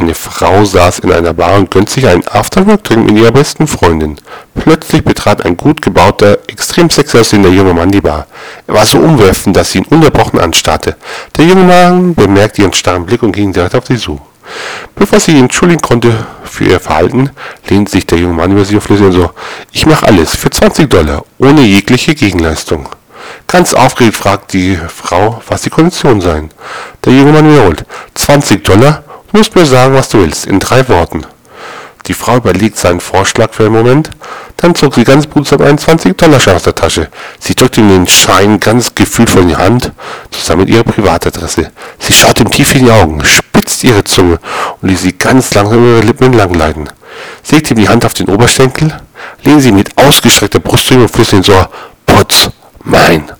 Eine Frau saß in einer Bar und gönnte sich einen Afterwork-Drink mit ihrer besten Freundin. Plötzlich betrat ein gut gebauter, extrem sexy aussehender junger Mann die Bar. Er war so umwerfend, dass sie ihn unterbrochen anstarrte. Der junge Mann bemerkte ihren starren Blick und ging direkt auf sie zu. Bevor sie ihn entschuldigen konnte für ihr Verhalten, lehnte sich der junge Mann über sie und so, ich mache alles für 20 Dollar, ohne jegliche Gegenleistung. Ganz aufgeregt fragt die Frau, was die Konditionen seien. Der junge Mann wiederholt, 20 Dollar Du musst mir sagen, was du willst, in drei Worten. Die Frau überlegt seinen Vorschlag für einen Moment, dann zog sie ganz behutsam einen 20-Dollar-Schein aus der Tasche. Sie drückte ihm den Schein ganz gefühlvoll in die Hand, zusammen mit ihrer Privatadresse. Sie schaut ihm tief in die Augen, spitzt ihre Zunge und ließ sie ganz langsam über ihre Lippen entlang gleiten. Sie ihm die Hand auf den Oberschenkel, lehnt sie mit ausgestreckter Brust zu ihm und flüstert ins Ohr, Putz mein.